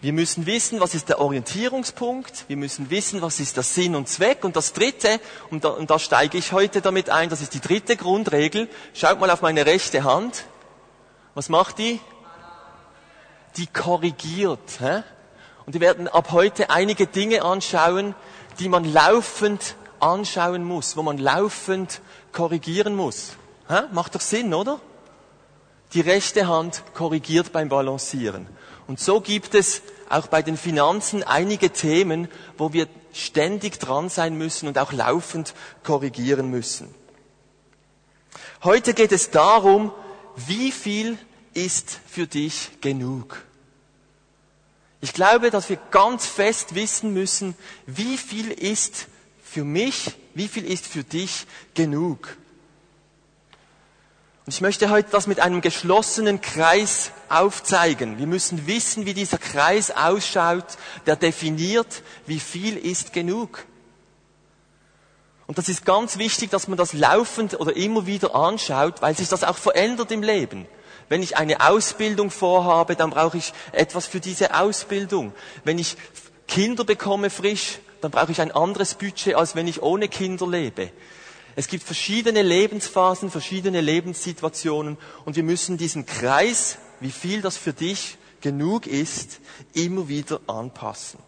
Wir müssen wissen, was ist der Orientierungspunkt. Wir müssen wissen, was ist der Sinn und Zweck. Und das Dritte, und da, und da steige ich heute damit ein, das ist die dritte Grundregel. Schaut mal auf meine rechte Hand. Was macht die? Die korrigiert. Hä? Und wir werden ab heute einige Dinge anschauen, die man laufend anschauen muss, wo man laufend korrigieren muss. Hä? Macht doch Sinn, oder? Die rechte Hand korrigiert beim Balancieren. Und so gibt es auch bei den Finanzen einige Themen, wo wir ständig dran sein müssen und auch laufend korrigieren müssen. Heute geht es darum, wie viel ist für dich genug? Ich glaube, dass wir ganz fest wissen müssen, wie viel ist für mich, wie viel ist für dich genug? Ich möchte heute das mit einem geschlossenen Kreis aufzeigen. Wir müssen wissen, wie dieser Kreis ausschaut, der definiert, wie viel ist genug. Und das ist ganz wichtig, dass man das laufend oder immer wieder anschaut, weil sich das auch verändert im Leben. Wenn ich eine Ausbildung vorhabe, dann brauche ich etwas für diese Ausbildung. Wenn ich Kinder bekomme frisch, dann brauche ich ein anderes Budget, als wenn ich ohne Kinder lebe. Es gibt verschiedene Lebensphasen, verschiedene Lebenssituationen und wir müssen diesen Kreis, wie viel das für dich genug ist, immer wieder anpassen.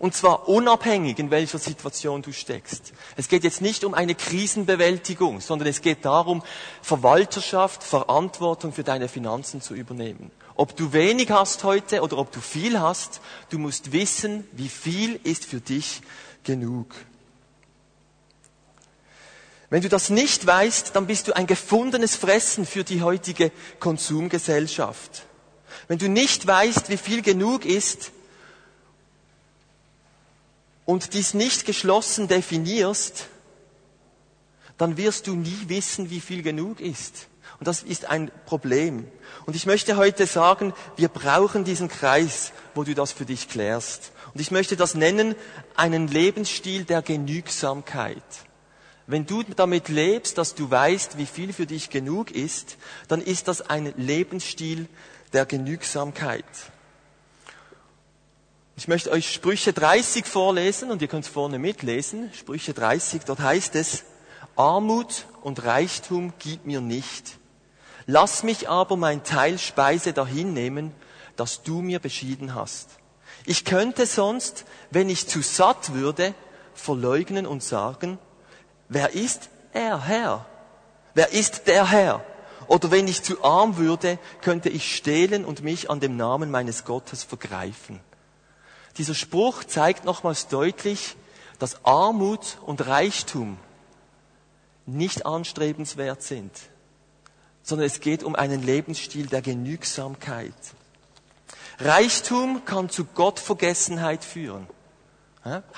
Und zwar unabhängig, in welcher Situation du steckst. Es geht jetzt nicht um eine Krisenbewältigung, sondern es geht darum, Verwalterschaft, Verantwortung für deine Finanzen zu übernehmen. Ob du wenig hast heute oder ob du viel hast, du musst wissen, wie viel ist für dich genug. Wenn du das nicht weißt, dann bist du ein gefundenes Fressen für die heutige Konsumgesellschaft. Wenn du nicht weißt, wie viel genug ist und dies nicht geschlossen definierst, dann wirst du nie wissen, wie viel genug ist. Und das ist ein Problem. Und ich möchte heute sagen, wir brauchen diesen Kreis, wo du das für dich klärst. Und ich möchte das nennen, einen Lebensstil der Genügsamkeit. Wenn du damit lebst, dass du weißt, wie viel für dich genug ist, dann ist das ein Lebensstil der Genügsamkeit. Ich möchte euch Sprüche 30 vorlesen und ihr könnt es vorne mitlesen. Sprüche 30, dort heißt es, Armut und Reichtum gib mir nicht. Lass mich aber mein Teil Speise dahin nehmen, das du mir beschieden hast. Ich könnte sonst, wenn ich zu satt würde, verleugnen und sagen, wer ist er Herr? Wer ist der Herr? Oder wenn ich zu arm würde, könnte ich stehlen und mich an dem Namen meines Gottes vergreifen. Dieser Spruch zeigt nochmals deutlich, dass Armut und Reichtum nicht anstrebenswert sind, sondern es geht um einen Lebensstil der Genügsamkeit. Reichtum kann zu Gottvergessenheit führen.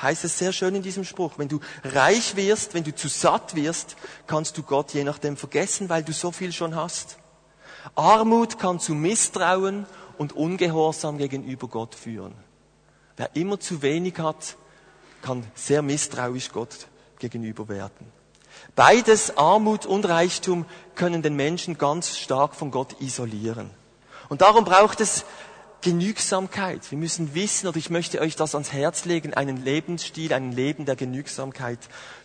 Heißt es sehr schön in diesem Spruch. Wenn du reich wirst, wenn du zu satt wirst, kannst du Gott je nachdem vergessen, weil du so viel schon hast. Armut kann zu Misstrauen und Ungehorsam gegenüber Gott führen. Wer immer zu wenig hat, kann sehr misstrauisch Gott gegenüber werden. Beides, Armut und Reichtum, können den Menschen ganz stark von Gott isolieren. Und darum braucht es Genügsamkeit. Wir müssen wissen, oder ich möchte euch das ans Herz legen, einen Lebensstil, ein Leben der Genügsamkeit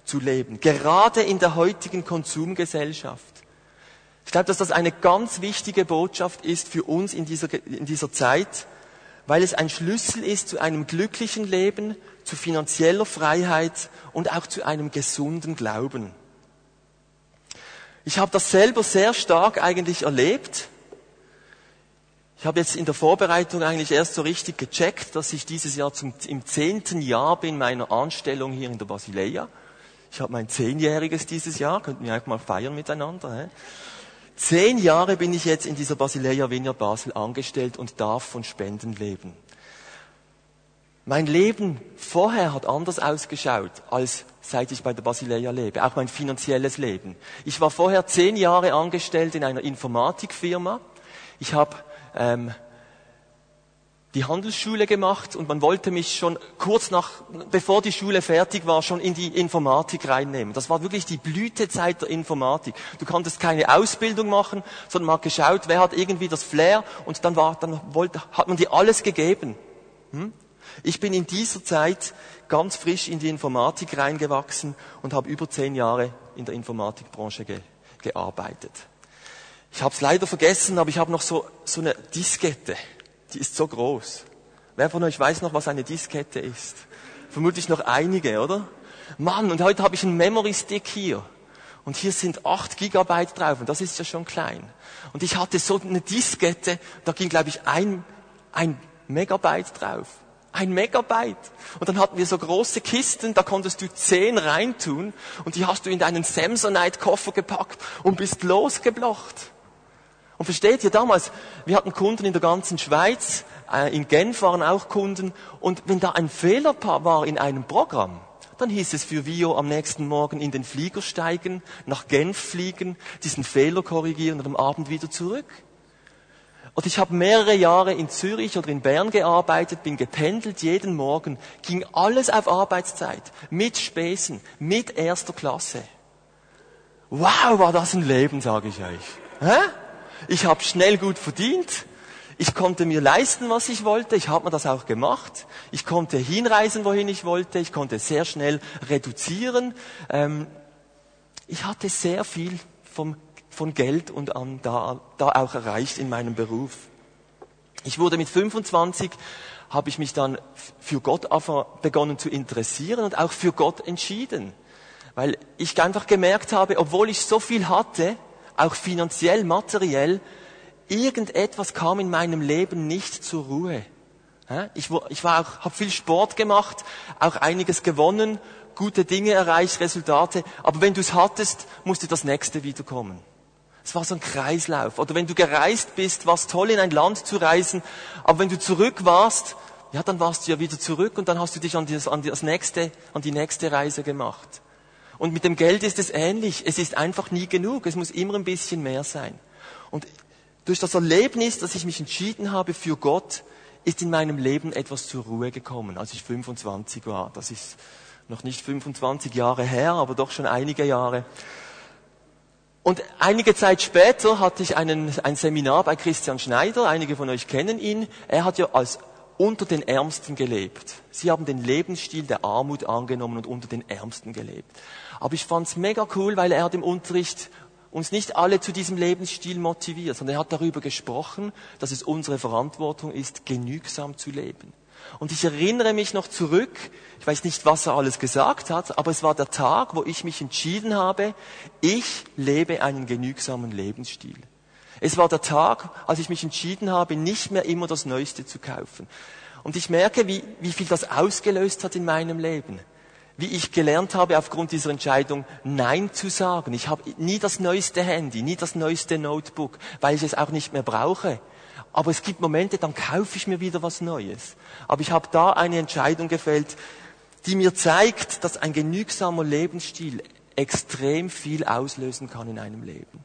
zu leben. Gerade in der heutigen Konsumgesellschaft. Ich glaube, dass das eine ganz wichtige Botschaft ist für uns in dieser, in dieser Zeit, weil es ein Schlüssel ist zu einem glücklichen Leben, zu finanzieller Freiheit und auch zu einem gesunden Glauben. Ich habe das selber sehr stark eigentlich erlebt ich habe jetzt in der Vorbereitung eigentlich erst so richtig gecheckt, dass ich dieses Jahr zum, im zehnten Jahr bin meiner Anstellung hier in der Basileia. Ich habe mein Zehnjähriges dieses Jahr, könnten wir einfach mal feiern miteinander. Hä? Zehn Jahre bin ich jetzt in dieser Basileia Vineyard Basel angestellt und darf von Spenden leben. Mein Leben vorher hat anders ausgeschaut, als seit ich bei der Basileia lebe, auch mein finanzielles Leben. Ich war vorher zehn Jahre angestellt in einer Informatikfirma. Ich habe ähm, die Handelsschule gemacht und man wollte mich schon kurz nach, bevor die Schule fertig war, schon in die Informatik reinnehmen. Das war wirklich die Blütezeit der Informatik. Du konntest keine Ausbildung machen, sondern man hat geschaut, wer hat irgendwie das Flair und dann war, dann wollte, hat man dir alles gegeben. Hm? Ich bin in dieser Zeit ganz frisch in die Informatik reingewachsen und habe über zehn Jahre in der Informatikbranche ge gearbeitet. Ich habe es leider vergessen, aber ich habe noch so, so eine Diskette. Die ist so groß. Wer von euch weiß noch, was eine Diskette ist? Vermutlich noch einige, oder? Mann, und heute habe ich einen Memory Stick hier. Und hier sind 8 Gigabyte drauf und das ist ja schon klein. Und ich hatte so eine Diskette, da ging glaube ich ein, ein Megabyte drauf. Ein Megabyte. Und dann hatten wir so große Kisten, da konntest du 10 reintun und die hast du in deinen Samsonite-Koffer gepackt und bist losgeblocht. Und versteht ihr damals, wir hatten Kunden in der ganzen Schweiz, äh, in Genf waren auch Kunden und wenn da ein Fehler war in einem Programm, dann hieß es für Vio am nächsten Morgen in den Flieger steigen, nach Genf fliegen, diesen Fehler korrigieren und am Abend wieder zurück. Und ich habe mehrere Jahre in Zürich oder in Bern gearbeitet, bin gependelt jeden Morgen, ging alles auf Arbeitszeit, mit Spesen, mit erster Klasse. Wow, war das ein Leben, sage ich euch. Hä? Ich habe schnell gut verdient, ich konnte mir leisten, was ich wollte. Ich habe mir das auch gemacht. Ich konnte hinreisen, wohin ich wollte. Ich konnte sehr schnell reduzieren. Ähm, ich hatte sehr viel vom, von Geld und an da, da auch erreicht in meinem Beruf. Ich wurde mit 25 habe ich mich dann für Gott begonnen zu interessieren und auch für Gott entschieden. Weil ich einfach gemerkt habe, obwohl ich so viel hatte, auch finanziell, materiell, irgendetwas kam in meinem Leben nicht zur Ruhe. Ich war, auch, habe viel Sport gemacht, auch einiges gewonnen, gute Dinge erreicht, Resultate. Aber wenn du es hattest, musste das nächste wiederkommen. Es war so ein Kreislauf. Oder wenn du gereist bist, war es toll, in ein Land zu reisen. Aber wenn du zurück warst, ja, dann warst du ja wieder zurück und dann hast du dich an, das, an das nächste, an die nächste Reise gemacht. Und mit dem Geld ist es ähnlich. Es ist einfach nie genug. Es muss immer ein bisschen mehr sein. Und durch das Erlebnis, dass ich mich entschieden habe für Gott, ist in meinem Leben etwas zur Ruhe gekommen, als ich 25 war. Das ist noch nicht 25 Jahre her, aber doch schon einige Jahre. Und einige Zeit später hatte ich einen, ein Seminar bei Christian Schneider. Einige von euch kennen ihn. Er hat ja als unter den Ärmsten gelebt. Sie haben den Lebensstil der Armut angenommen und unter den Ärmsten gelebt. Aber ich fand's mega cool, weil er hat im Unterricht uns nicht alle zu diesem Lebensstil motiviert, sondern er hat darüber gesprochen, dass es unsere Verantwortung ist, genügsam zu leben. Und ich erinnere mich noch zurück, ich weiß nicht, was er alles gesagt hat, aber es war der Tag, wo ich mich entschieden habe, ich lebe einen genügsamen Lebensstil. Es war der Tag, als ich mich entschieden habe, nicht mehr immer das Neueste zu kaufen. Und ich merke, wie, wie viel das ausgelöst hat in meinem Leben wie ich gelernt habe, aufgrund dieser Entscheidung Nein zu sagen. Ich habe nie das neueste Handy, nie das neueste Notebook, weil ich es auch nicht mehr brauche. Aber es gibt Momente, dann kaufe ich mir wieder was Neues. Aber ich habe da eine Entscheidung gefällt, die mir zeigt, dass ein genügsamer Lebensstil extrem viel auslösen kann in einem Leben.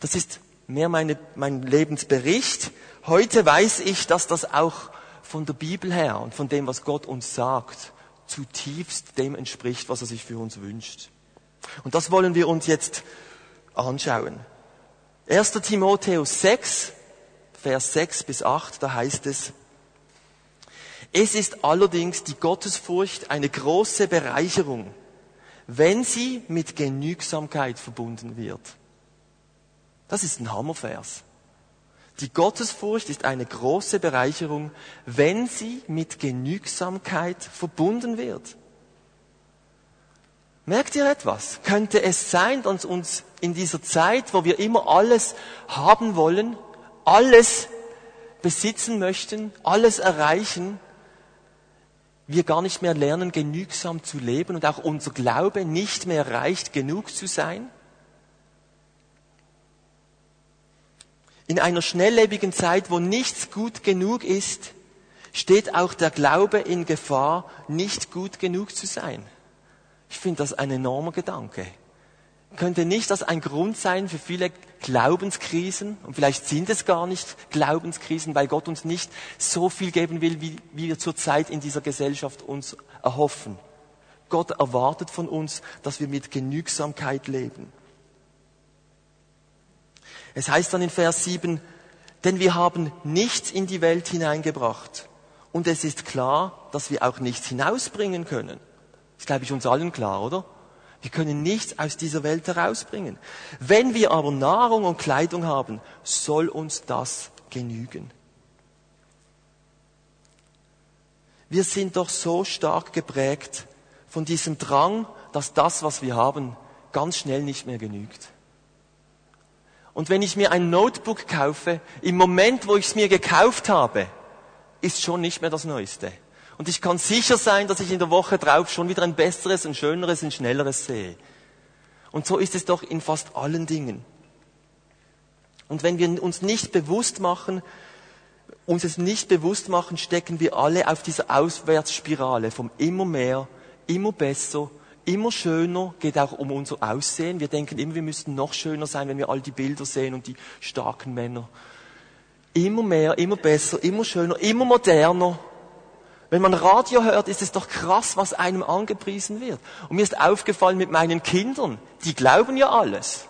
Das ist mehr meine, mein Lebensbericht. Heute weiß ich, dass das auch von der Bibel her und von dem, was Gott uns sagt, zutiefst dem entspricht, was er sich für uns wünscht. Und das wollen wir uns jetzt anschauen. 1. Timotheus 6, Vers 6 bis 8, da heißt es, es ist allerdings die Gottesfurcht eine große Bereicherung, wenn sie mit Genügsamkeit verbunden wird. Das ist ein Hammervers. Die Gottesfurcht ist eine große Bereicherung, wenn sie mit Genügsamkeit verbunden wird. Merkt ihr etwas? Könnte es sein, dass uns in dieser Zeit, wo wir immer alles haben wollen, alles besitzen möchten, alles erreichen, wir gar nicht mehr lernen, genügsam zu leben und auch unser Glaube nicht mehr reicht, genug zu sein? In einer schnelllebigen Zeit, wo nichts gut genug ist, steht auch der Glaube in Gefahr, nicht gut genug zu sein. Ich finde das ein enormer Gedanke. Könnte nicht das ein Grund sein für viele Glaubenskrisen? Und vielleicht sind es gar nicht Glaubenskrisen, weil Gott uns nicht so viel geben will, wie, wie wir zurzeit in dieser Gesellschaft uns erhoffen. Gott erwartet von uns, dass wir mit Genügsamkeit leben. Es heißt dann in Vers 7, denn wir haben nichts in die Welt hineingebracht Und es ist klar, dass wir auch nichts hinausbringen können. Das ist, glaube ich, uns allen klar, oder? Wir können nichts aus dieser Welt herausbringen. Wenn wir aber Nahrung und Kleidung haben, soll uns das genügen. Wir sind doch so stark geprägt von diesem Drang, dass das, was wir haben, ganz schnell nicht mehr genügt. Und wenn ich mir ein Notebook kaufe, im Moment, wo ich es mir gekauft habe, ist schon nicht mehr das Neueste. Und ich kann sicher sein, dass ich in der Woche drauf schon wieder ein besseres, ein schöneres, ein schnelleres sehe. Und so ist es doch in fast allen Dingen. Und wenn wir uns nicht bewusst machen, uns es nicht bewusst machen, stecken wir alle auf dieser Auswärtsspirale vom immer mehr, immer besser, immer schöner, geht auch um unser Aussehen. Wir denken immer, wir müssten noch schöner sein, wenn wir all die Bilder sehen und die starken Männer. Immer mehr, immer besser, immer schöner, immer moderner. Wenn man Radio hört, ist es doch krass, was einem angepriesen wird. Und mir ist aufgefallen mit meinen Kindern, die glauben ja alles.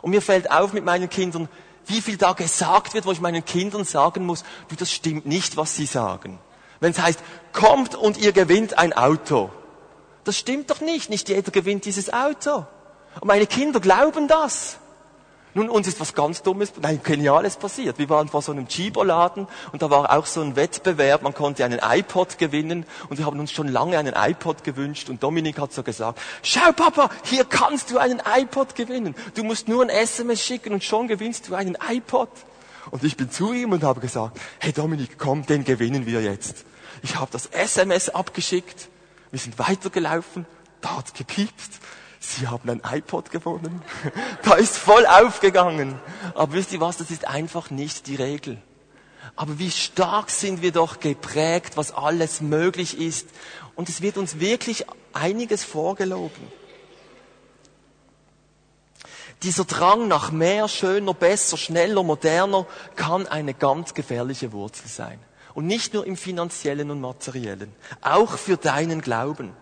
Und mir fällt auf mit meinen Kindern, wie viel da gesagt wird, wo ich meinen Kindern sagen muss, du, das stimmt nicht, was sie sagen. Wenn es heißt, kommt und ihr gewinnt ein Auto. Das stimmt doch nicht, nicht jeder gewinnt dieses Auto. Und meine Kinder glauben das. Nun, uns ist was ganz Dummes, nein, Geniales passiert. Wir waren vor so einem Chibo-Laden und da war auch so ein Wettbewerb, man konnte einen iPod gewinnen und wir haben uns schon lange einen iPod gewünscht und Dominik hat so gesagt, schau Papa, hier kannst du einen iPod gewinnen. Du musst nur ein SMS schicken und schon gewinnst du einen iPod. Und ich bin zu ihm und habe gesagt, hey Dominik, komm, den gewinnen wir jetzt. Ich habe das SMS abgeschickt, wir sind weitergelaufen, da hat's gepiepst Sie haben ein iPod gewonnen. Da ist voll aufgegangen. Aber wisst ihr was, das ist einfach nicht die Regel. Aber wie stark sind wir doch geprägt, was alles möglich ist. Und es wird uns wirklich einiges vorgelogen. Dieser Drang nach mehr, schöner, besser, schneller, moderner kann eine ganz gefährliche Wurzel sein. Und nicht nur im finanziellen und materiellen, auch für deinen Glauben.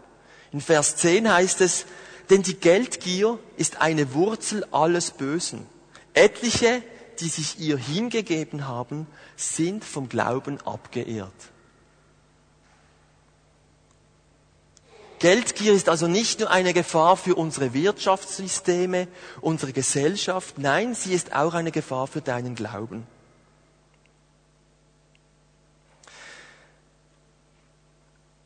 In Vers 10 heißt es, denn die Geldgier ist eine Wurzel alles Bösen. Etliche, die sich ihr hingegeben haben, sind vom Glauben abgeehrt. Geldgier ist also nicht nur eine Gefahr für unsere Wirtschaftssysteme, unsere Gesellschaft, nein, sie ist auch eine Gefahr für deinen Glauben.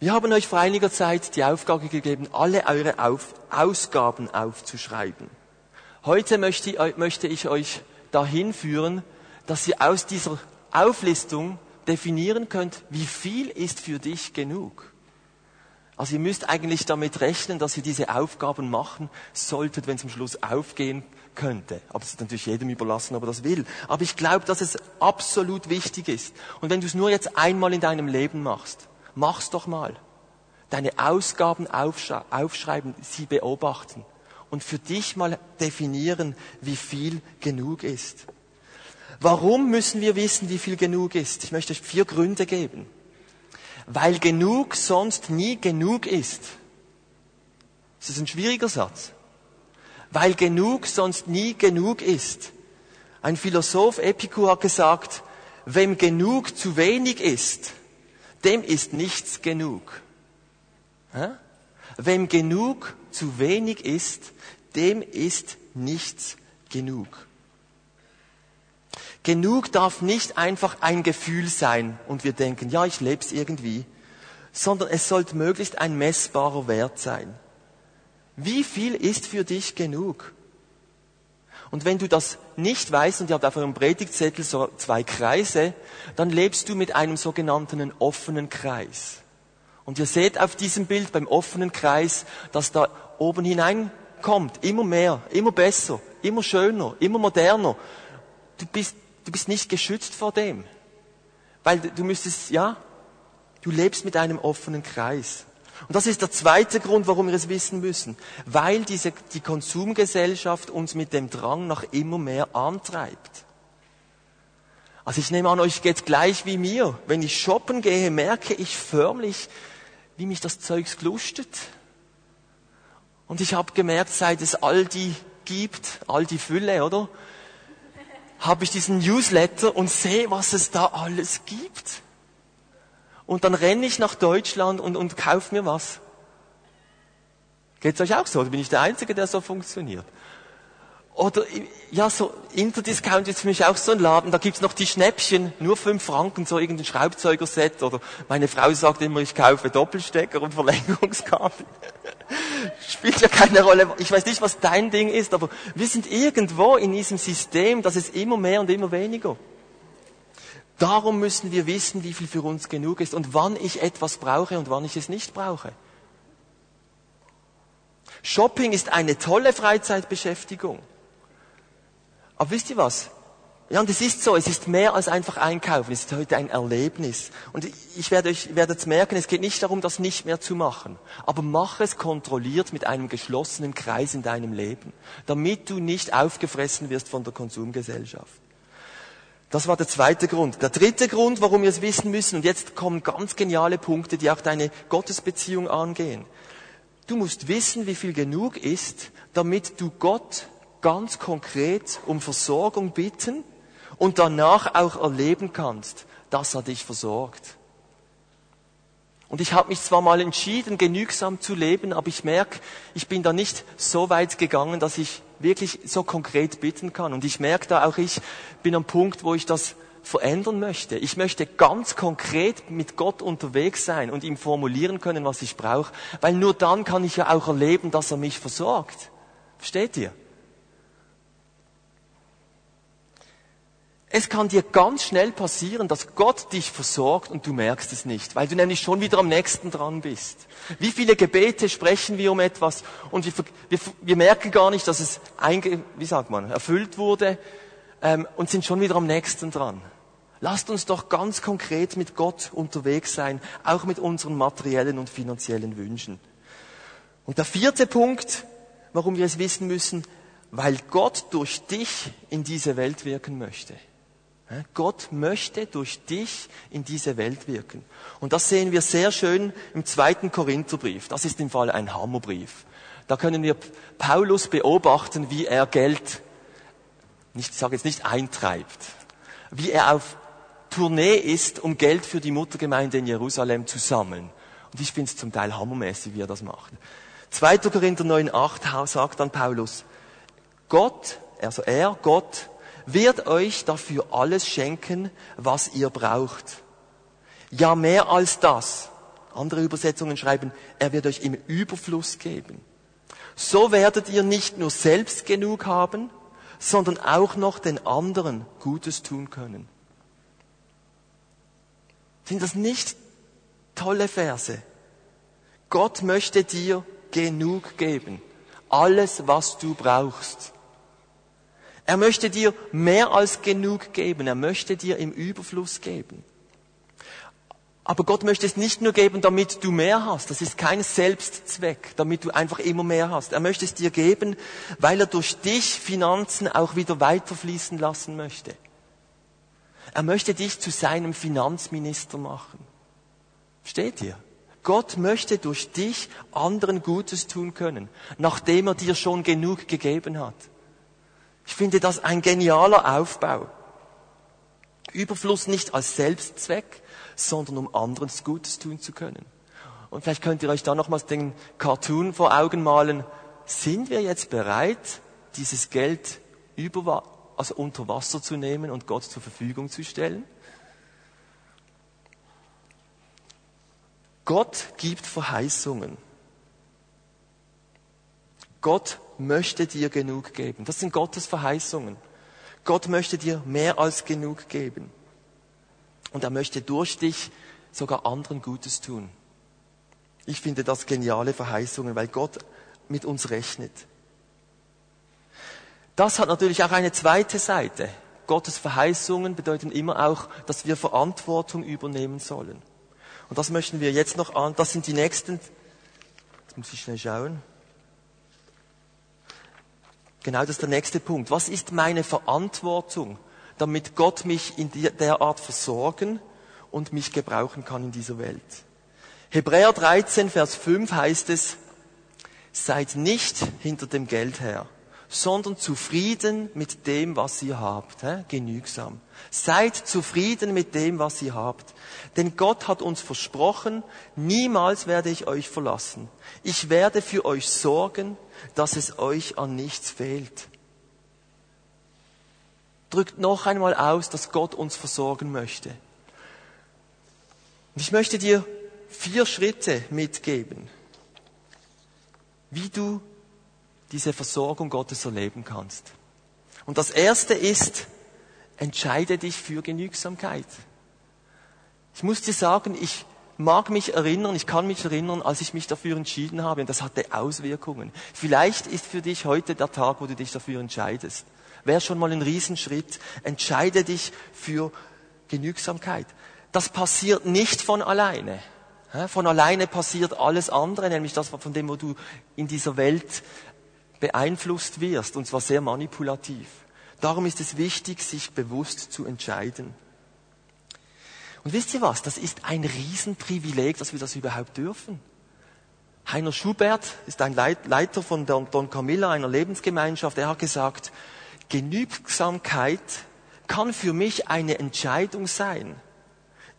Wir haben euch vor einiger Zeit die Aufgabe gegeben, alle eure Auf Ausgaben aufzuschreiben. Heute möchte, ich euch dahin führen, dass ihr aus dieser Auflistung definieren könnt, wie viel ist für dich genug. Also ihr müsst eigentlich damit rechnen, dass ihr diese Aufgaben machen solltet, wenn es am Schluss aufgehen könnte. Aber es ist natürlich jedem überlassen, ob er das will. Aber ich glaube, dass es absolut wichtig ist. Und wenn du es nur jetzt einmal in deinem Leben machst, Mach's doch mal. Deine Ausgaben aufschreiben, sie beobachten und für dich mal definieren, wie viel genug ist. Warum müssen wir wissen, wie viel genug ist? Ich möchte euch vier Gründe geben. Weil genug sonst nie genug ist. Das ist ein schwieriger Satz. Weil genug sonst nie genug ist. Ein Philosoph Epikur hat gesagt, wem genug zu wenig ist, dem ist nichts genug. Wem genug zu wenig ist, dem ist nichts genug. Genug darf nicht einfach ein Gefühl sein und wir denken, ja, ich lebe es irgendwie, sondern es sollte möglichst ein messbarer Wert sein. Wie viel ist für dich genug? Und wenn du das nicht weißt und ihr habt auf eurem Predigtzettel so zwei Kreise, dann lebst du mit einem sogenannten offenen Kreis. Und ihr seht auf diesem Bild beim offenen Kreis, dass da oben hineinkommt, immer mehr, immer besser, immer schöner, immer moderner. Du bist, du bist nicht geschützt vor dem. Weil du müsstest, ja, du lebst mit einem offenen Kreis. Und das ist der zweite Grund, warum wir es wissen müssen. Weil diese, die Konsumgesellschaft uns mit dem Drang nach immer mehr antreibt. Also ich nehme an, euch geht gleich wie mir. Wenn ich shoppen gehe, merke ich förmlich, wie mich das Zeugs glustet. Und ich habe gemerkt, seit es all die gibt, all die Fülle, oder? Habe ich diesen Newsletter und sehe, was es da alles gibt. Und dann renne ich nach Deutschland und, und kaufe mir was. Geht's euch auch so? Oder bin ich der Einzige, der so funktioniert? Oder, ja, so, Interdiscount ist für mich auch so ein Laden, da gibt's noch die Schnäppchen, nur fünf Franken, so irgendein Schraubzeugerset, oder meine Frau sagt immer, ich kaufe Doppelstecker und Verlängerungskabel. Spielt ja keine Rolle. Ich weiß nicht, was dein Ding ist, aber wir sind irgendwo in diesem System, das ist immer mehr und immer weniger. Darum müssen wir wissen, wie viel für uns genug ist und wann ich etwas brauche und wann ich es nicht brauche. Shopping ist eine tolle Freizeitbeschäftigung. Aber wisst ihr was? Ja, und es ist so, es ist mehr als einfach einkaufen, es ist heute ein Erlebnis. Und ich werde euch, werdet es merken, es geht nicht darum, das nicht mehr zu machen. Aber mach es kontrolliert mit einem geschlossenen Kreis in deinem Leben, damit du nicht aufgefressen wirst von der Konsumgesellschaft. Das war der zweite Grund. Der dritte Grund, warum wir es wissen müssen, und jetzt kommen ganz geniale Punkte, die auch deine Gottesbeziehung angehen. Du musst wissen, wie viel genug ist, damit du Gott ganz konkret um Versorgung bitten und danach auch erleben kannst, dass er dich versorgt. Und ich habe mich zwar mal entschieden, genügsam zu leben, aber ich merke, ich bin da nicht so weit gegangen, dass ich wirklich so konkret bitten kann. Und ich merke da auch, ich bin am Punkt, wo ich das verändern möchte. Ich möchte ganz konkret mit Gott unterwegs sein und ihm formulieren können, was ich brauche, weil nur dann kann ich ja auch erleben, dass er mich versorgt. Versteht ihr? Es kann dir ganz schnell passieren, dass Gott dich versorgt und du merkst es nicht, weil du nämlich schon wieder am nächsten dran bist. Wie viele Gebete sprechen wir um etwas und wir, wir, wir merken gar nicht, dass es einge, wie sagt man, erfüllt wurde ähm, und sind schon wieder am nächsten dran. Lasst uns doch ganz konkret mit Gott unterwegs sein, auch mit unseren materiellen und finanziellen Wünschen. Und der vierte Punkt, warum wir es wissen müssen, weil Gott durch dich in diese Welt wirken möchte. Gott möchte durch dich in diese Welt wirken. Und das sehen wir sehr schön im zweiten Korintherbrief. Das ist im Fall ein Hammerbrief. Da können wir Paulus beobachten, wie er Geld, ich sage jetzt nicht eintreibt, wie er auf Tournee ist, um Geld für die Muttergemeinde in Jerusalem zu sammeln. Und ich finde es zum Teil hammermäßig, wie er das macht. 2. Korinther 9,8 sagt dann Paulus, Gott, also er, Gott, wird euch dafür alles schenken, was ihr braucht. Ja, mehr als das. Andere Übersetzungen schreiben, er wird euch im Überfluss geben. So werdet ihr nicht nur selbst genug haben, sondern auch noch den anderen Gutes tun können. Sind das nicht tolle Verse? Gott möchte dir genug geben. Alles, was du brauchst. Er möchte dir mehr als genug geben. Er möchte dir im Überfluss geben. Aber Gott möchte es nicht nur geben, damit du mehr hast. Das ist kein Selbstzweck, damit du einfach immer mehr hast. Er möchte es dir geben, weil er durch dich Finanzen auch wieder weiterfließen lassen möchte. Er möchte dich zu seinem Finanzminister machen. Steht ihr? Gott möchte durch dich anderen Gutes tun können, nachdem er dir schon genug gegeben hat. Ich finde das ein genialer Aufbau. Überfluss nicht als Selbstzweck, sondern um anderen Gutes tun zu können. Und vielleicht könnt ihr euch da nochmals den Cartoon vor Augen malen. Sind wir jetzt bereit, dieses Geld über, also unter Wasser zu nehmen und Gott zur Verfügung zu stellen? Gott gibt Verheißungen. Gott möchte dir genug geben. Das sind Gottes Verheißungen. Gott möchte dir mehr als genug geben. Und er möchte durch dich sogar anderen Gutes tun. Ich finde das geniale Verheißungen, weil Gott mit uns rechnet. Das hat natürlich auch eine zweite Seite. Gottes Verheißungen bedeuten immer auch, dass wir Verantwortung übernehmen sollen. Und das möchten wir jetzt noch an. Das sind die nächsten. Jetzt muss ich schnell schauen. Genau das ist der nächste Punkt. Was ist meine Verantwortung, damit Gott mich in der Art versorgen und mich gebrauchen kann in dieser Welt? Hebräer 13, Vers 5 heißt es, seid nicht hinter dem Geld her, sondern zufrieden mit dem, was ihr habt. Hä? Genügsam. Seid zufrieden mit dem, was ihr habt. Denn Gott hat uns versprochen, niemals werde ich euch verlassen. Ich werde für euch sorgen, dass es euch an nichts fehlt. Drückt noch einmal aus, dass Gott uns versorgen möchte. Und ich möchte dir vier Schritte mitgeben, wie du diese Versorgung Gottes erleben kannst. Und das erste ist, entscheide dich für Genügsamkeit. Ich muss dir sagen, ich mag mich erinnern, ich kann mich erinnern, als ich mich dafür entschieden habe, und das hatte Auswirkungen. Vielleicht ist für dich heute der Tag, wo du dich dafür entscheidest. Wäre schon mal ein Riesenschritt. Entscheide dich für Genügsamkeit. Das passiert nicht von alleine. Von alleine passiert alles andere, nämlich das, von dem, wo du in dieser Welt beeinflusst wirst, und zwar sehr manipulativ. Darum ist es wichtig, sich bewusst zu entscheiden. Und wisst ihr was? Das ist ein Riesenprivileg, dass wir das überhaupt dürfen. Heiner Schubert ist ein Leiter von Don Camilla, einer Lebensgemeinschaft. Er hat gesagt, Genügsamkeit kann für mich eine Entscheidung sein.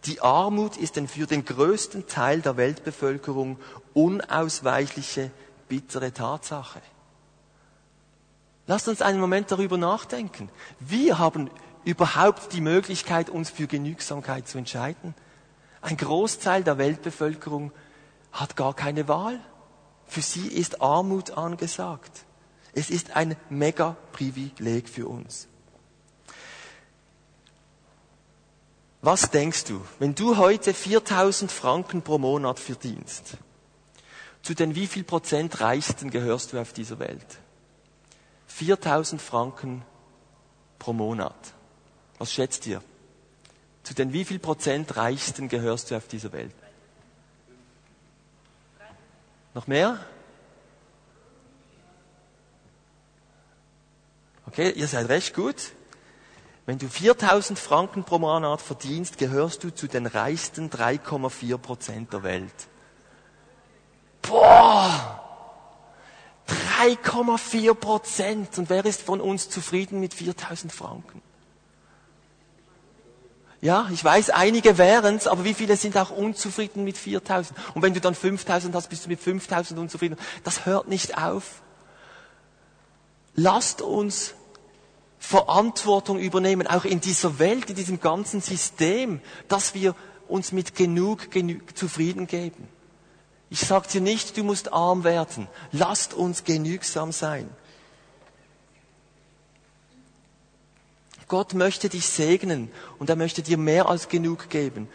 Die Armut ist denn für den größten Teil der Weltbevölkerung unausweichliche, bittere Tatsache. Lasst uns einen Moment darüber nachdenken. Wir haben überhaupt die Möglichkeit, uns für Genügsamkeit zu entscheiden. Ein Großteil der Weltbevölkerung hat gar keine Wahl. Für sie ist Armut angesagt. Es ist ein Mega-Privileg für uns. Was denkst du, wenn du heute 4000 Franken pro Monat verdienst? Zu den wie viel Prozent Reichsten gehörst du auf dieser Welt? 4000 Franken pro Monat. Was schätzt ihr? Zu den wie viel Prozent Reichsten gehörst du auf dieser Welt? Noch mehr? Okay, ihr seid recht gut. Wenn du 4000 Franken pro Monat verdienst, gehörst du zu den reichsten 3,4 Prozent der Welt. Boah! 3,4 Prozent. Und wer ist von uns zufrieden mit 4000 Franken? Ja, ich weiß, einige wären's, aber wie viele sind auch unzufrieden mit 4000? Und wenn du dann 5000 hast, bist du mit 5000 unzufrieden. Das hört nicht auf. Lasst uns Verantwortung übernehmen, auch in dieser Welt, in diesem ganzen System, dass wir uns mit genug, genug zufrieden geben. Ich sage dir nicht, du musst arm werden. Lasst uns genügsam sein. Gott möchte dich segnen und er möchte dir mehr als genug geben.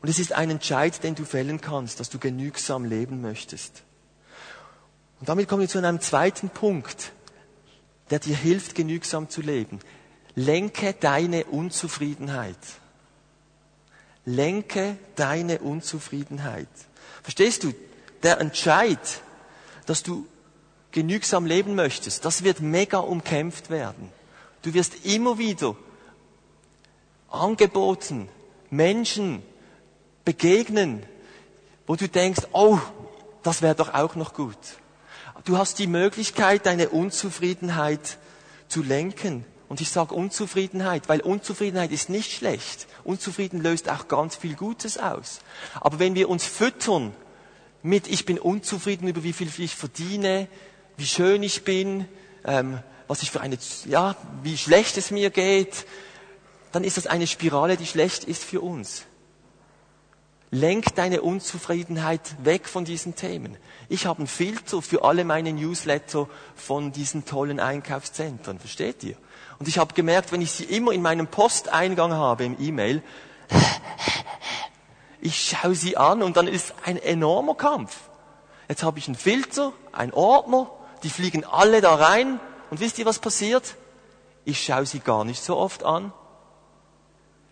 Und es ist ein Entscheid, den du fällen kannst, dass du genügsam leben möchtest. Und damit kommen wir zu einem zweiten Punkt, der dir hilft, genügsam zu leben. Lenke deine Unzufriedenheit. Lenke deine Unzufriedenheit. Verstehst du? Der Entscheid, dass du genügsam leben möchtest, das wird mega umkämpft werden. Du wirst immer wieder angeboten, Menschen begegnen, wo du denkst, oh, das wäre doch auch noch gut. Du hast die Möglichkeit, deine Unzufriedenheit zu lenken. Und ich sage Unzufriedenheit, weil Unzufriedenheit ist nicht schlecht. Unzufrieden löst auch ganz viel Gutes aus. Aber wenn wir uns füttern mit, ich bin unzufrieden über wie viel ich verdiene, wie schön ich bin, ähm, was ich für eine, ja, wie schlecht es mir geht, dann ist das eine Spirale, die schlecht ist für uns. Lenk deine Unzufriedenheit weg von diesen Themen. Ich habe einen Filter für alle meine Newsletter von diesen tollen Einkaufszentren, versteht ihr? Und ich habe gemerkt, wenn ich sie immer in meinem Posteingang habe im E-Mail, ich schaue sie an und dann ist ein enormer Kampf. Jetzt habe ich einen Filter, einen Ordner, die fliegen alle da rein und wisst ihr, was passiert? Ich schaue sie gar nicht so oft an.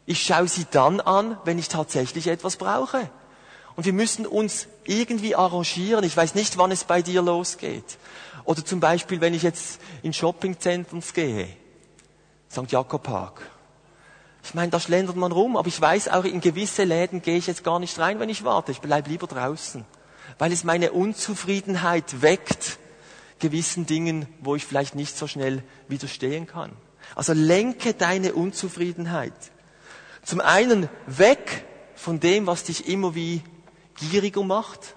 Ich schaue sie dann an, wenn ich tatsächlich etwas brauche. Und wir müssen uns irgendwie arrangieren. Ich weiß nicht, wann es bei dir losgeht. Oder zum Beispiel, wenn ich jetzt in Shoppingzentren gehe. St. Jakob Park. Ich meine, da schlendert man rum, aber ich weiß auch, in gewisse Läden gehe ich jetzt gar nicht rein, wenn ich warte. Ich bleibe lieber draußen. Weil es meine Unzufriedenheit weckt, gewissen Dingen, wo ich vielleicht nicht so schnell widerstehen kann. Also lenke deine Unzufriedenheit. Zum einen weg von dem, was dich immer wie gieriger macht.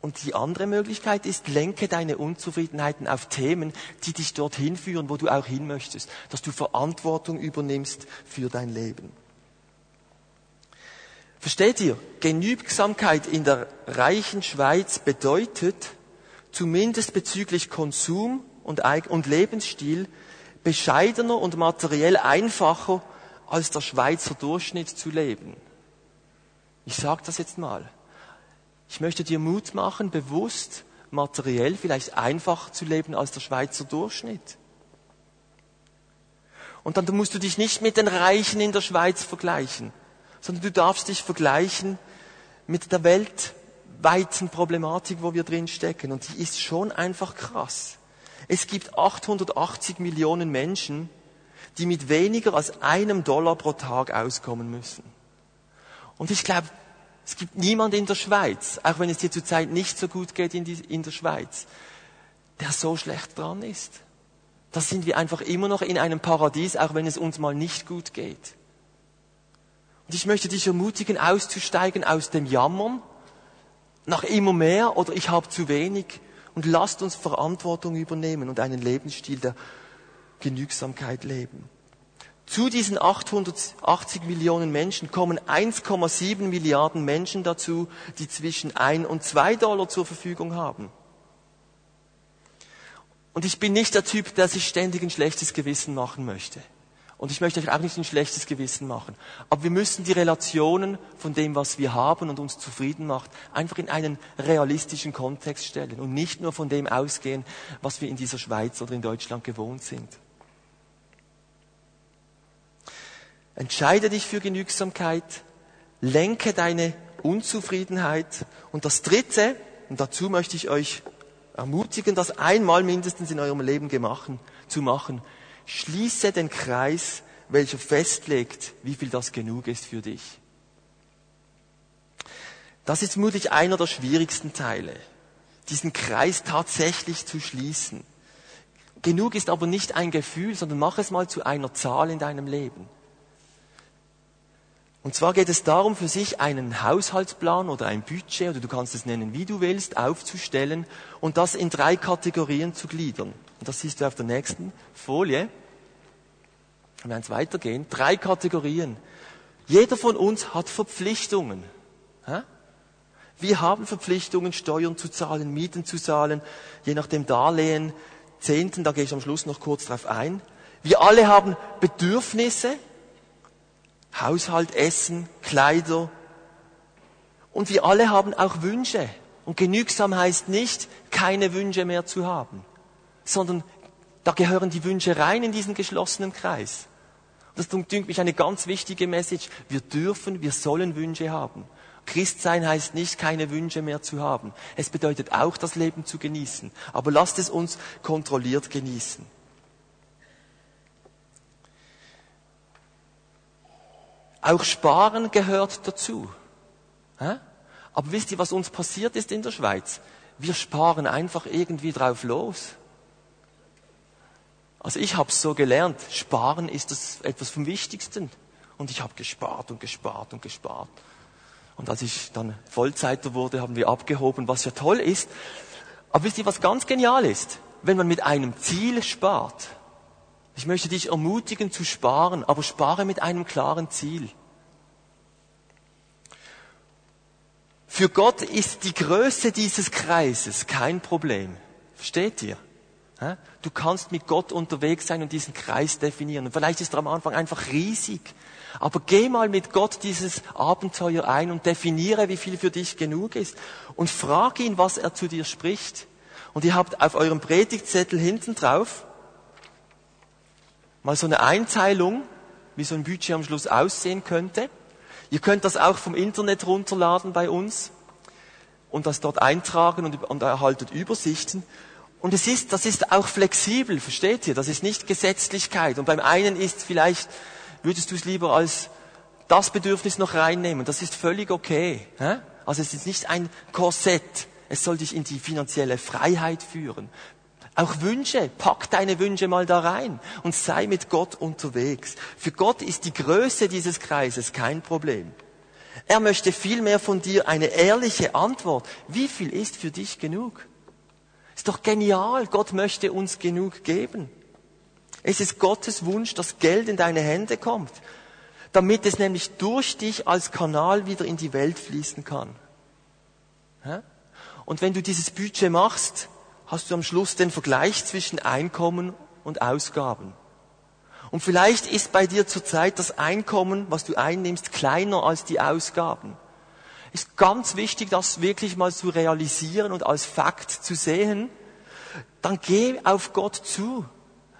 Und die andere Möglichkeit ist, lenke deine Unzufriedenheiten auf Themen, die dich dorthin führen, wo du auch hin möchtest, dass du Verantwortung übernimmst für dein Leben. Versteht ihr? Genügsamkeit in der reichen Schweiz bedeutet, zumindest bezüglich Konsum und, Lebensstil, bescheidener und materiell einfacher als der Schweizer Durchschnitt zu leben. Ich sage das jetzt mal. Ich möchte dir Mut machen, bewusst materiell vielleicht einfacher zu leben als der Schweizer Durchschnitt. Und dann musst du dich nicht mit den Reichen in der Schweiz vergleichen, sondern du darfst dich vergleichen mit der weltweiten Problematik, wo wir drin stecken. Und die ist schon einfach krass. Es gibt 880 Millionen Menschen, die mit weniger als einem Dollar pro Tag auskommen müssen. Und ich glaube, es gibt niemand in der Schweiz, auch wenn es dir zurzeit nicht so gut geht in, die, in der Schweiz, der so schlecht dran ist. Da sind wir einfach immer noch in einem Paradies, auch wenn es uns mal nicht gut geht. Und ich möchte dich ermutigen, auszusteigen aus dem Jammern nach immer mehr oder ich habe zu wenig und lasst uns Verantwortung übernehmen und einen Lebensstil der Genügsamkeit leben. Zu diesen 880 Millionen Menschen kommen 1,7 Milliarden Menschen dazu, die zwischen 1 und 2 Dollar zur Verfügung haben. Und ich bin nicht der Typ, der sich ständig ein schlechtes Gewissen machen möchte. Und ich möchte euch auch nicht ein schlechtes Gewissen machen. Aber wir müssen die Relationen von dem, was wir haben und uns zufrieden macht, einfach in einen realistischen Kontext stellen und nicht nur von dem ausgehen, was wir in dieser Schweiz oder in Deutschland gewohnt sind. Entscheide dich für Genügsamkeit, lenke deine Unzufriedenheit. Und das Dritte, und dazu möchte ich euch ermutigen, das einmal mindestens in eurem Leben gemachen, zu machen, schließe den Kreis, welcher festlegt, wie viel das genug ist für dich. Das ist vermutlich einer der schwierigsten Teile, diesen Kreis tatsächlich zu schließen. Genug ist aber nicht ein Gefühl, sondern mach es mal zu einer Zahl in deinem Leben. Und zwar geht es darum, für sich einen Haushaltsplan oder ein Budget, oder du kannst es nennen, wie du willst, aufzustellen und das in drei Kategorien zu gliedern. Und das siehst du auf der nächsten Folie. Wir werden es weitergehen. Drei Kategorien. Jeder von uns hat Verpflichtungen. Wir haben Verpflichtungen, Steuern zu zahlen, Mieten zu zahlen, je nach dem Darlehen, Zehnten, da gehe ich am Schluss noch kurz drauf ein. Wir alle haben Bedürfnisse, Haushalt, Essen, Kleider. Und wir alle haben auch Wünsche. Und genügsam heißt nicht, keine Wünsche mehr zu haben, sondern da gehören die Wünsche rein in diesen geschlossenen Kreis. Das dünkt mich eine ganz wichtige Message. Wir dürfen, wir sollen Wünsche haben. Christsein heißt nicht, keine Wünsche mehr zu haben. Es bedeutet auch, das Leben zu genießen. Aber lasst es uns kontrolliert genießen. Auch Sparen gehört dazu. Aber wisst ihr, was uns passiert ist in der Schweiz? Wir sparen einfach irgendwie drauf los. Also ich habe so gelernt, Sparen ist das etwas vom Wichtigsten. Und ich habe gespart und gespart und gespart. Und als ich dann Vollzeiter wurde, haben wir abgehoben, was ja toll ist. Aber wisst ihr, was ganz genial ist? Wenn man mit einem Ziel spart, ich möchte dich ermutigen zu sparen, aber spare mit einem klaren Ziel. Für Gott ist die Größe dieses Kreises kein Problem. Versteht ihr? Du kannst mit Gott unterwegs sein und diesen Kreis definieren. Und vielleicht ist er am Anfang einfach riesig. Aber geh mal mit Gott dieses Abenteuer ein und definiere, wie viel für dich genug ist. Und frag ihn, was er zu dir spricht. Und ihr habt auf eurem Predigtzettel hinten drauf mal so eine Einteilung, wie so ein Budget am Schluss aussehen könnte. Ihr könnt das auch vom Internet runterladen bei uns und das dort eintragen und, und erhaltet Übersichten. Und es ist, das ist auch flexibel, versteht ihr? Das ist nicht Gesetzlichkeit. Und beim einen ist vielleicht, würdest du es lieber als das Bedürfnis noch reinnehmen. Das ist völlig okay. Also es ist nicht ein Korsett. Es soll dich in die finanzielle Freiheit führen. Auch Wünsche, pack deine Wünsche mal da rein und sei mit Gott unterwegs. Für Gott ist die Größe dieses Kreises kein Problem. Er möchte vielmehr von dir eine ehrliche Antwort. Wie viel ist für dich genug? Ist doch genial. Gott möchte uns genug geben. Es ist Gottes Wunsch, dass Geld in deine Hände kommt, damit es nämlich durch dich als Kanal wieder in die Welt fließen kann. Und wenn du dieses Budget machst, hast du am Schluss den Vergleich zwischen Einkommen und Ausgaben. Und vielleicht ist bei dir zurzeit das Einkommen, was du einnimmst, kleiner als die Ausgaben. Ist ganz wichtig, das wirklich mal zu realisieren und als Fakt zu sehen. Dann geh auf Gott zu.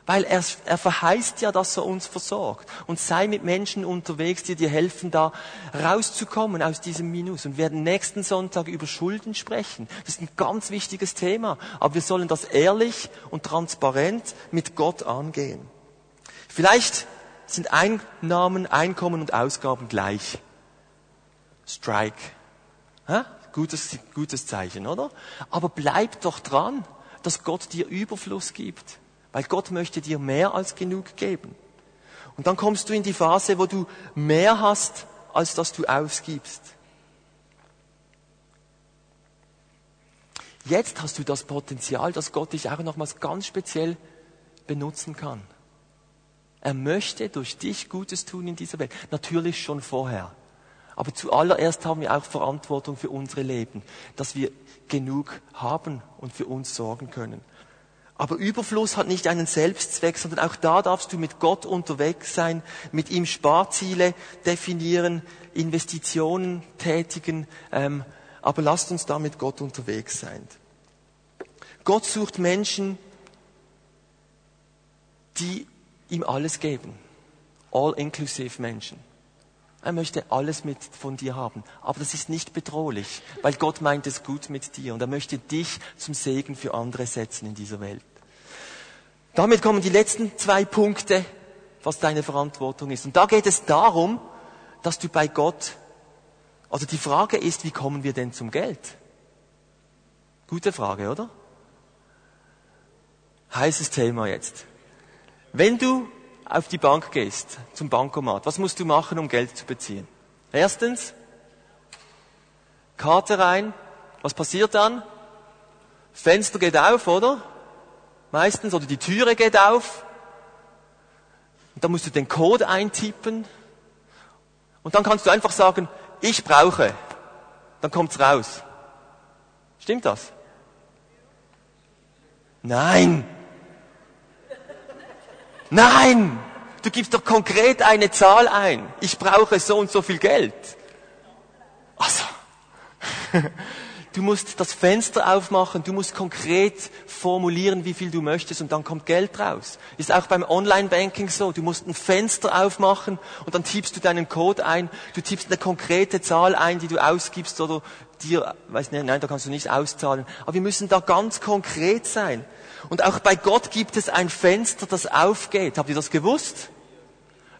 Weil er, er verheißt ja, dass er uns versorgt. Und sei mit Menschen unterwegs, die dir helfen, da rauszukommen aus diesem Minus. Und wir werden nächsten Sonntag über Schulden sprechen. Das ist ein ganz wichtiges Thema. Aber wir sollen das ehrlich und transparent mit Gott angehen. Vielleicht sind Einnahmen, Einkommen und Ausgaben gleich. Strike. Gutes, gutes Zeichen, oder? Aber bleib doch dran, dass Gott dir Überfluss gibt. Weil Gott möchte dir mehr als genug geben. Und dann kommst du in die Phase, wo du mehr hast, als dass du ausgibst. Jetzt hast du das Potenzial, dass Gott dich auch nochmals ganz speziell benutzen kann. Er möchte durch dich Gutes tun in dieser Welt. Natürlich schon vorher. Aber zuallererst haben wir auch Verantwortung für unsere Leben, dass wir genug haben und für uns sorgen können. Aber Überfluss hat nicht einen Selbstzweck, sondern auch da darfst du mit Gott unterwegs sein, mit ihm Sparziele definieren, Investitionen tätigen, ähm, aber lasst uns da mit Gott unterwegs sein. Gott sucht Menschen, die ihm alles geben. All-inclusive Menschen. Er möchte alles mit von dir haben. Aber das ist nicht bedrohlich, weil Gott meint es gut mit dir und er möchte dich zum Segen für andere setzen in dieser Welt. Damit kommen die letzten zwei Punkte, was deine Verantwortung ist. Und da geht es darum, dass du bei Gott, also die Frage ist, wie kommen wir denn zum Geld? Gute Frage, oder? Heißes Thema jetzt. Wenn du auf die Bank gehst, zum Bankomat, was musst du machen, um Geld zu beziehen? Erstens, Karte rein. Was passiert dann? Fenster geht auf, oder? Meistens, oder die Türe geht auf. Und dann musst du den Code eintippen. Und dann kannst du einfach sagen, ich brauche. Dann kommt's raus. Stimmt das? Nein. Nein! Du gibst doch konkret eine Zahl ein. Ich brauche so und so viel Geld. Also, du musst das Fenster aufmachen, du musst konkret formulieren, wie viel du möchtest und dann kommt Geld raus. Ist auch beim Online-Banking so. Du musst ein Fenster aufmachen und dann tippst du deinen Code ein. Du tippst eine konkrete Zahl ein, die du ausgibst oder dir, weiß nicht, nein, da kannst du nicht auszahlen. Aber wir müssen da ganz konkret sein. Und auch bei Gott gibt es ein Fenster, das aufgeht. Habt ihr das gewusst?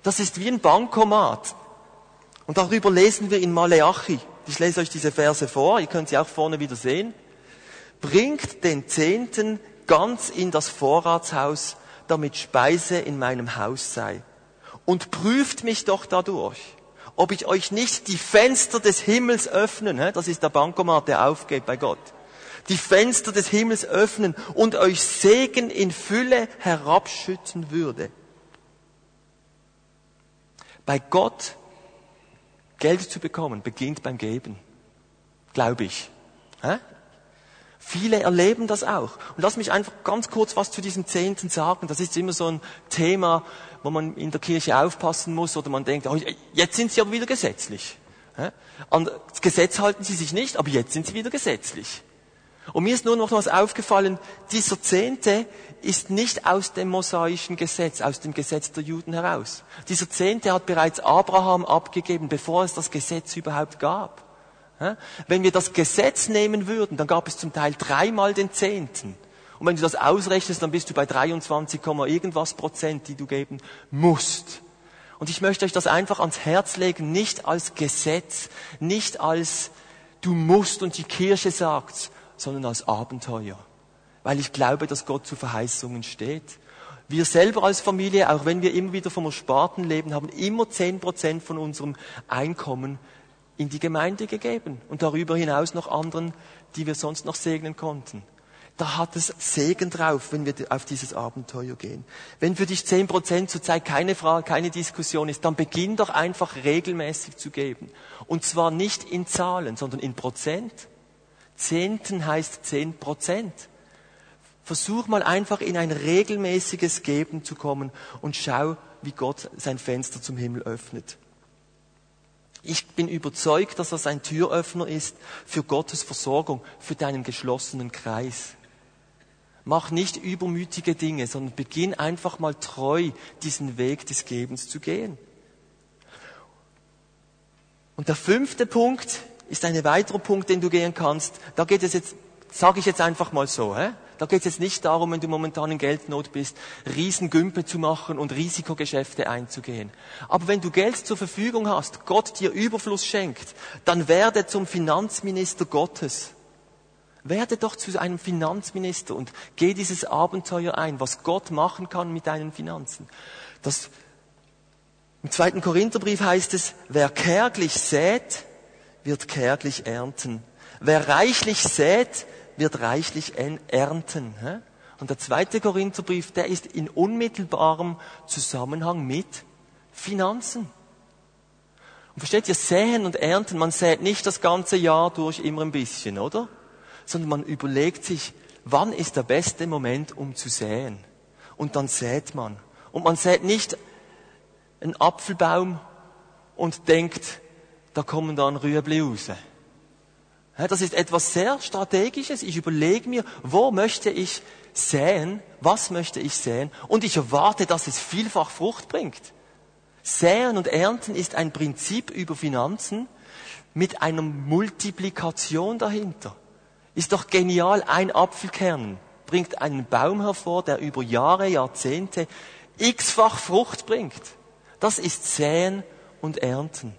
Das ist wie ein Bankomat. Und darüber lesen wir in Maleachi. Ich lese euch diese Verse vor, ihr könnt sie auch vorne wieder sehen. Bringt den Zehnten ganz in das Vorratshaus, damit Speise in meinem Haus sei. Und prüft mich doch dadurch, ob ich euch nicht die Fenster des Himmels öffnen, das ist der Bankomat, der aufgeht bei Gott die Fenster des Himmels öffnen und euch Segen in Fülle herabschütten würde. Bei Gott Geld zu bekommen, beginnt beim Geben. Glaube ich. Hä? Viele erleben das auch. Und lass mich einfach ganz kurz was zu diesem Zehnten sagen. Das ist immer so ein Thema, wo man in der Kirche aufpassen muss oder man denkt, oh, jetzt sind sie aber wieder gesetzlich. An das Gesetz halten sie sich nicht, aber jetzt sind sie wieder gesetzlich. Und mir ist nur noch was aufgefallen, dieser Zehnte ist nicht aus dem mosaischen Gesetz, aus dem Gesetz der Juden heraus. Dieser Zehnte hat bereits Abraham abgegeben, bevor es das Gesetz überhaupt gab. Wenn wir das Gesetz nehmen würden, dann gab es zum Teil dreimal den Zehnten. Und wenn du das ausrechnest, dann bist du bei 23, irgendwas Prozent, die du geben musst. Und ich möchte euch das einfach ans Herz legen, nicht als Gesetz, nicht als du musst und die Kirche sagt, sondern als Abenteuer. Weil ich glaube, dass Gott zu Verheißungen steht. Wir selber als Familie, auch wenn wir immer wieder vom Ersparten leben, haben immer zehn Prozent von unserem Einkommen in die Gemeinde gegeben und darüber hinaus noch anderen, die wir sonst noch segnen konnten. Da hat es Segen drauf, wenn wir auf dieses Abenteuer gehen. Wenn für dich zehn Prozent zurzeit keine Frage, keine Diskussion ist, dann beginn doch einfach regelmäßig zu geben. Und zwar nicht in Zahlen, sondern in Prozent. Zehnten heißt zehn Prozent. Versuch mal einfach in ein regelmäßiges Geben zu kommen und schau, wie Gott sein Fenster zum Himmel öffnet. Ich bin überzeugt, dass das ein Türöffner ist für Gottes Versorgung, für deinen geschlossenen Kreis. Mach nicht übermütige Dinge, sondern beginn einfach mal treu diesen Weg des Gebens zu gehen. Und der fünfte Punkt ist ein weiterer Punkt, den du gehen kannst. Da geht es jetzt, sage ich jetzt einfach mal so, hä? Da geht es jetzt nicht darum, wenn du momentan in Geldnot bist, Riesengümpe zu machen und Risikogeschäfte einzugehen. Aber wenn du Geld zur Verfügung hast, Gott dir Überfluss schenkt, dann werde zum Finanzminister Gottes. Werde doch zu einem Finanzminister und geh dieses Abenteuer ein, was Gott machen kann mit deinen Finanzen. Das, Im zweiten Korintherbrief heißt es, wer kärglich sät, wird kärglich ernten. Wer reichlich sät, wird reichlich ernten. Und der zweite Korintherbrief, der ist in unmittelbarem Zusammenhang mit Finanzen. Und versteht ihr, säen und ernten, man sät nicht das ganze Jahr durch immer ein bisschen, oder? Sondern man überlegt sich, wann ist der beste Moment, um zu säen? Und dann sät man. Und man sät nicht einen Apfelbaum und denkt, da kommen dann Rüebli raus. Das ist etwas sehr Strategisches. Ich überlege mir, wo möchte ich säen, was möchte ich säen und ich erwarte, dass es vielfach Frucht bringt. Säen und Ernten ist ein Prinzip über Finanzen mit einer Multiplikation dahinter. Ist doch genial, ein Apfelkern bringt einen Baum hervor, der über Jahre, Jahrzehnte x-fach Frucht bringt. Das ist Säen und Ernten.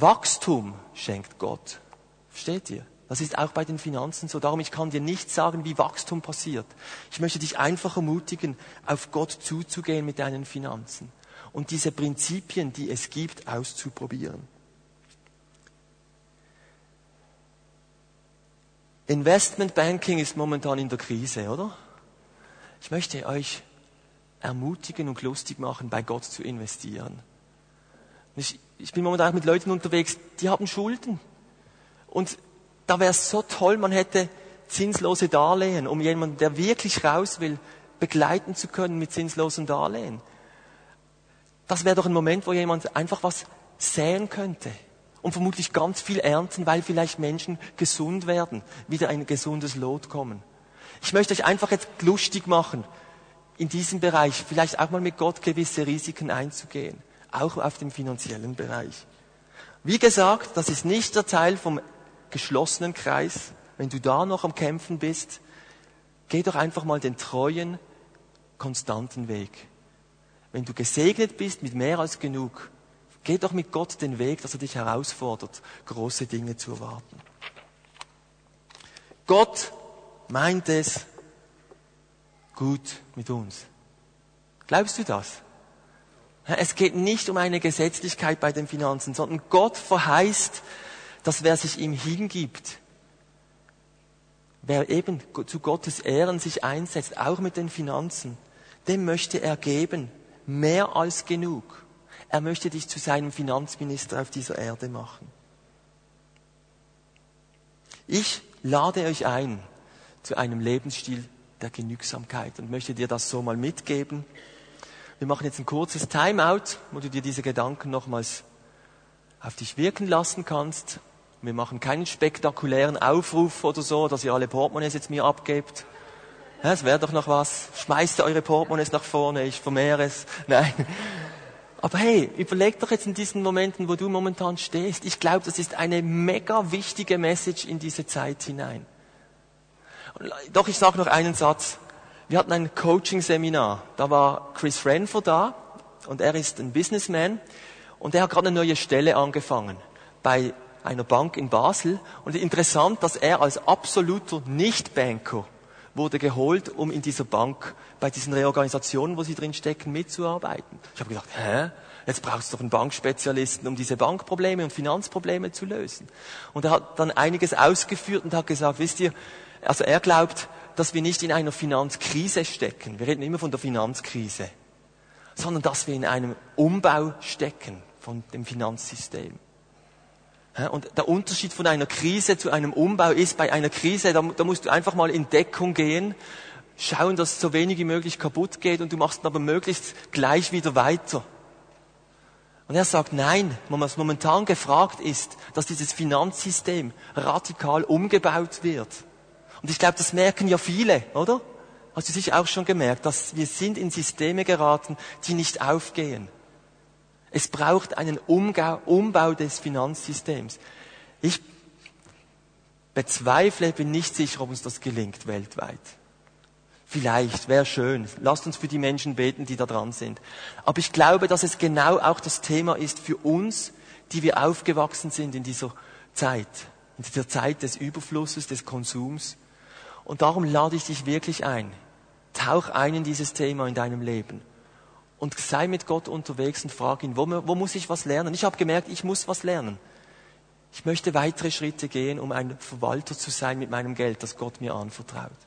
Wachstum schenkt Gott. Versteht ihr? Das ist auch bei den Finanzen so. Darum, ich kann dir nicht sagen, wie Wachstum passiert. Ich möchte dich einfach ermutigen, auf Gott zuzugehen mit deinen Finanzen und diese Prinzipien, die es gibt, auszuprobieren. Investment Banking ist momentan in der Krise, oder? Ich möchte euch ermutigen und lustig machen, bei Gott zu investieren. Ich, ich bin momentan auch mit Leuten unterwegs, die haben Schulden. Und da wäre es so toll, man hätte zinslose Darlehen, um jemanden, der wirklich raus will, begleiten zu können mit zinslosen Darlehen. Das wäre doch ein Moment, wo jemand einfach was säen könnte und vermutlich ganz viel ernten, weil vielleicht Menschen gesund werden, wieder ein gesundes Lot kommen. Ich möchte euch einfach jetzt lustig machen, in diesem Bereich vielleicht auch mal mit Gott gewisse Risiken einzugehen, auch auf dem finanziellen Bereich. Wie gesagt, das ist nicht der Teil vom geschlossenen Kreis, wenn du da noch am Kämpfen bist, geh doch einfach mal den treuen, konstanten Weg. Wenn du gesegnet bist mit mehr als genug, geh doch mit Gott den Weg, dass er dich herausfordert, große Dinge zu erwarten. Gott meint es gut mit uns. Glaubst du das? Es geht nicht um eine Gesetzlichkeit bei den Finanzen, sondern Gott verheißt, dass wer sich ihm hingibt, wer eben zu Gottes Ehren sich einsetzt, auch mit den Finanzen, dem möchte er geben, mehr als genug. Er möchte dich zu seinem Finanzminister auf dieser Erde machen. Ich lade euch ein zu einem Lebensstil der Genügsamkeit und möchte dir das so mal mitgeben. Wir machen jetzt ein kurzes Timeout, wo du dir diese Gedanken nochmals auf dich wirken lassen kannst. Wir machen keinen spektakulären Aufruf oder so, dass ihr alle Portemonnaies jetzt mir abgebt. Es wäre doch noch was. Schmeißt eure Portemonnaies nach vorne, ich vermehre es. Nein. Aber hey, überleg doch jetzt in diesen Momenten, wo du momentan stehst. Ich glaube, das ist eine mega wichtige Message in diese Zeit hinein. Doch ich sage noch einen Satz. Wir hatten ein Coaching-Seminar. Da war Chris Renfer da und er ist ein Businessman und er hat gerade eine neue Stelle angefangen bei einer Bank in Basel. Und interessant, dass er als absoluter Nicht-Banker wurde geholt, um in dieser Bank, bei diesen Reorganisationen, wo sie drin stecken, mitzuarbeiten. Ich habe gedacht, hä? Jetzt brauchst du doch einen Bankspezialisten, um diese Bankprobleme und Finanzprobleme zu lösen. Und er hat dann einiges ausgeführt und hat gesagt, wisst ihr, also er glaubt, dass wir nicht in einer Finanzkrise stecken. Wir reden immer von der Finanzkrise. Sondern dass wir in einem Umbau stecken von dem Finanzsystem. Und der Unterschied von einer Krise zu einem Umbau ist, bei einer Krise, da, da, musst du einfach mal in Deckung gehen, schauen, dass so wenig wie möglich kaputt geht und du machst aber möglichst gleich wieder weiter. Und er sagt, nein, was momentan gefragt ist, dass dieses Finanzsystem radikal umgebaut wird. Und ich glaube, das merken ja viele, oder? Hast du sicher auch schon gemerkt, dass wir sind in Systeme geraten, die nicht aufgehen. Es braucht einen Umbau des Finanzsystems. Ich bezweifle, bin nicht sicher, ob uns das gelingt weltweit. Vielleicht, wäre schön. Lasst uns für die Menschen beten, die da dran sind. Aber ich glaube, dass es genau auch das Thema ist für uns, die wir aufgewachsen sind in dieser Zeit, in dieser Zeit des Überflusses, des Konsums. Und darum lade ich dich wirklich ein. Tauch ein in dieses Thema in deinem Leben und sei mit Gott unterwegs und frag ihn, wo, wo muss ich was lernen? Ich habe gemerkt, ich muss was lernen. Ich möchte weitere Schritte gehen, um ein Verwalter zu sein mit meinem Geld, das Gott mir anvertraut.